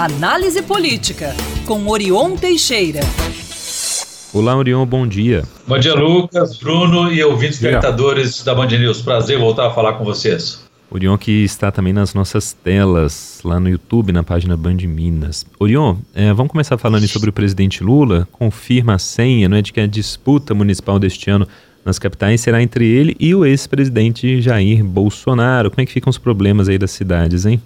Análise Política, com Orion Teixeira. Olá, Orion, bom dia. Bom dia, Lucas, Bruno e ouvintes espectadores da Band News. Prazer voltar a falar com vocês. Orion que está também nas nossas telas, lá no YouTube, na página Band Minas. Orion, é, vamos começar falando sobre o presidente Lula. Confirma a senha, não é, de que a disputa municipal deste ano nas capitais será entre ele e o ex-presidente Jair Bolsonaro. Como é que ficam os problemas aí das cidades, hein?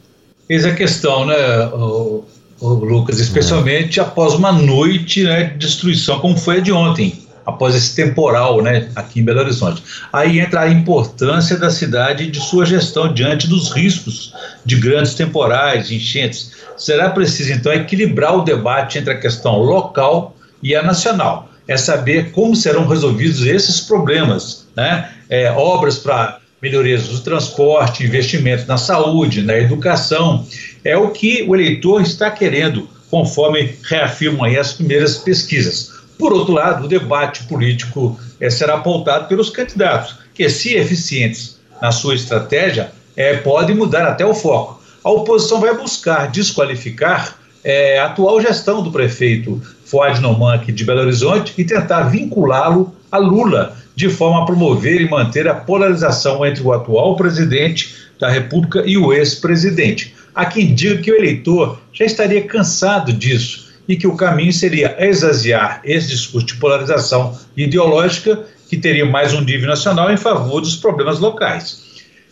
Eis a questão, né, o, o Lucas, especialmente após uma noite né, de destruição, como foi a de ontem, após esse temporal né, aqui em Belo Horizonte. Aí entra a importância da cidade e de sua gestão diante dos riscos de grandes temporais, enchentes. Será preciso, então, equilibrar o debate entre a questão local e a nacional. É saber como serão resolvidos esses problemas, né? É, obras para melhorias do transporte, investimentos na saúde, na educação. É o que o eleitor está querendo, conforme reafirmam aí as primeiras pesquisas. Por outro lado, o debate político é, será pautado pelos candidatos, que, se eficientes na sua estratégia, é, podem mudar até o foco. A oposição vai buscar desqualificar é, a atual gestão do prefeito Fuad Noman de Belo Horizonte e tentar vinculá-lo a Lula, de forma a promover e manter a polarização entre o atual presidente da República e o ex-presidente. Há quem diga que o eleitor já estaria cansado disso e que o caminho seria exaziar esse discurso de polarização ideológica que teria mais um nível nacional em favor dos problemas locais.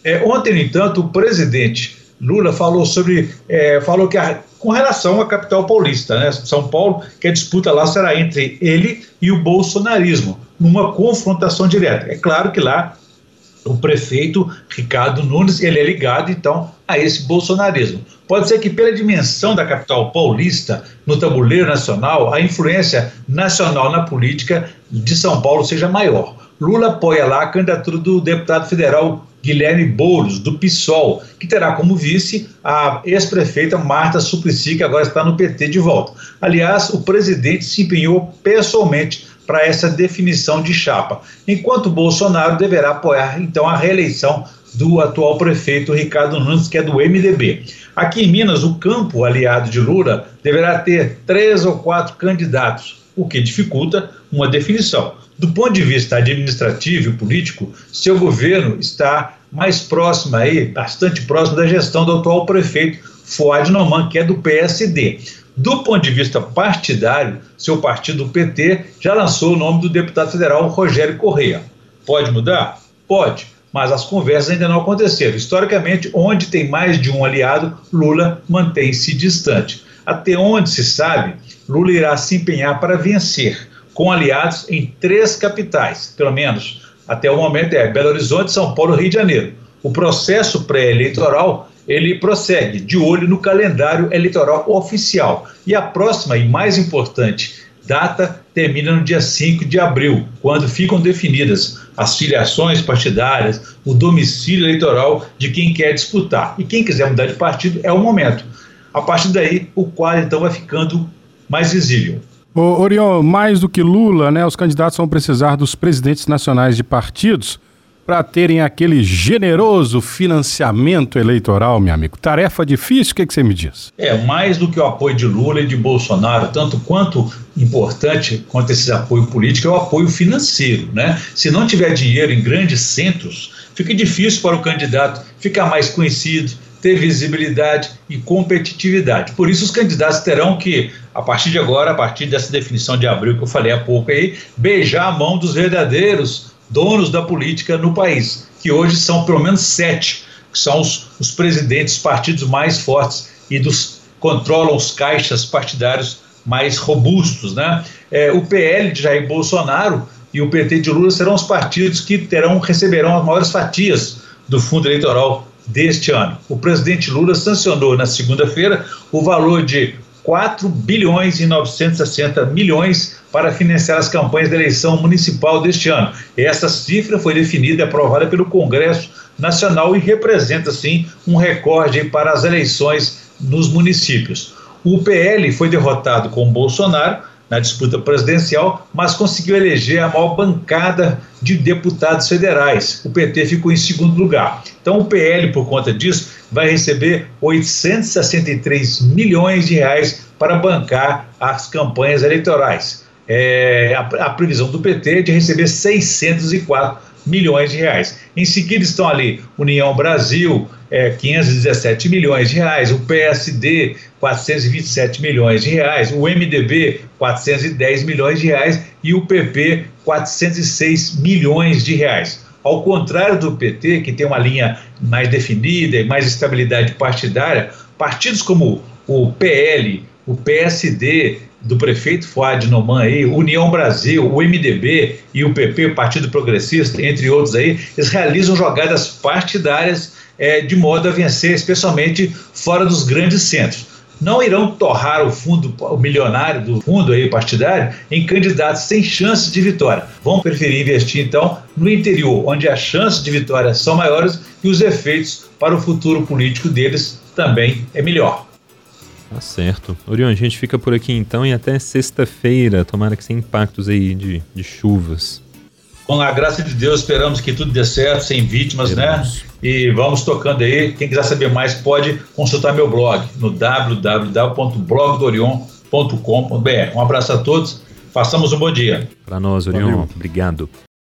É, ontem, no entanto, o presidente Lula falou sobre, é, falou que a, com relação à capital paulista, né, São Paulo, que a disputa lá será entre ele e o bolsonarismo numa confrontação direta. É claro que lá o prefeito Ricardo Nunes ele é ligado então a esse bolsonarismo. Pode ser que pela dimensão da capital paulista no tabuleiro nacional, a influência nacional na política de São Paulo seja maior. Lula apoia lá a candidatura do deputado federal Guilherme Boulos, do PSOL, que terá como vice a ex-prefeita Marta Suplicy, que agora está no PT de volta. Aliás, o presidente se empenhou pessoalmente para essa definição de chapa, enquanto Bolsonaro deverá apoiar então a reeleição do atual prefeito Ricardo Nunes, que é do MDB. Aqui em Minas, o campo aliado de Lula deverá ter três ou quatro candidatos, o que dificulta uma definição. Do ponto de vista administrativo e político, seu governo está mais próximo aí, bastante próximo da gestão do atual prefeito Fuad Noman, que é do PSD. Do ponto de vista partidário, seu partido, o PT, já lançou o nome do deputado federal Rogério Correia. Pode mudar? Pode, mas as conversas ainda não aconteceram. Historicamente, onde tem mais de um aliado, Lula mantém-se distante. Até onde se sabe, Lula irá se empenhar para vencer, com aliados em três capitais, pelo menos até o momento é Belo Horizonte, São Paulo e Rio de Janeiro. O processo pré-eleitoral ele prossegue de olho no calendário eleitoral oficial. E a próxima e mais importante data termina no dia 5 de abril, quando ficam definidas as filiações partidárias, o domicílio eleitoral de quem quer disputar. E quem quiser mudar de partido é o momento. A partir daí, o quadro então vai ficando mais visível. Ô, Orion, mais do que Lula, né, os candidatos vão precisar dos presidentes nacionais de partidos para terem aquele generoso financiamento eleitoral, meu amigo. Tarefa difícil, o que, que você me diz? É, mais do que o apoio de Lula e de Bolsonaro, tanto quanto importante quanto esse apoio político é o apoio financeiro, né? Se não tiver dinheiro em grandes centros, fica difícil para o candidato ficar mais conhecido, ter visibilidade e competitividade. Por isso, os candidatos terão que, a partir de agora, a partir dessa definição de abril que eu falei há pouco aí, beijar a mão dos verdadeiros donos da política no país, que hoje são pelo menos sete, que são os, os presidentes, partidos mais fortes e dos controlam os caixas partidários mais robustos, né? É, o PL de Jair Bolsonaro e o PT de Lula serão os partidos que terão receberão as maiores fatias do fundo eleitoral deste ano. O presidente Lula sancionou na segunda-feira o valor de 4 bilhões e 960 milhões para financiar as campanhas da eleição municipal deste ano. Essa cifra foi definida e aprovada pelo Congresso Nacional e representa, sim, um recorde para as eleições nos municípios. O PL foi derrotado com Bolsonaro na disputa presidencial, mas conseguiu eleger a maior bancada de deputados federais. O PT ficou em segundo lugar. Então o PL, por conta disso, vai receber 863 milhões de reais para bancar as campanhas eleitorais. É, a, a previsão do PT é de receber 604 milhões de reais. Em seguida estão ali União Brasil, é, 517 milhões de reais, o PSD, 427 milhões de reais, o MDB, 410 milhões de reais e o PP, 406 milhões de reais. Ao contrário do PT, que tem uma linha mais definida e mais estabilidade partidária, partidos como o PL, o PSD, do prefeito Fuad Noman aí, União Brasil, o MDB e o PP, o Partido Progressista, entre outros aí, eles realizam jogadas partidárias é, de modo a vencer, especialmente fora dos grandes centros. Não irão torrar o fundo, o milionário do fundo aí partidário em candidatos sem chances de vitória. Vão preferir investir então no interior, onde as chances de vitória são maiores e os efeitos para o futuro político deles também é melhor. Tá certo. Orion, a gente fica por aqui então e até sexta-feira. Tomara que sem impactos aí de, de chuvas. Com a graça de Deus, esperamos que tudo dê certo, sem vítimas, esperamos. né? E vamos tocando aí. Quem quiser saber mais pode consultar meu blog no www.blogdorion.com.br. Um abraço a todos. Façamos um bom dia. Para nós, Orion. Valeu. Obrigado.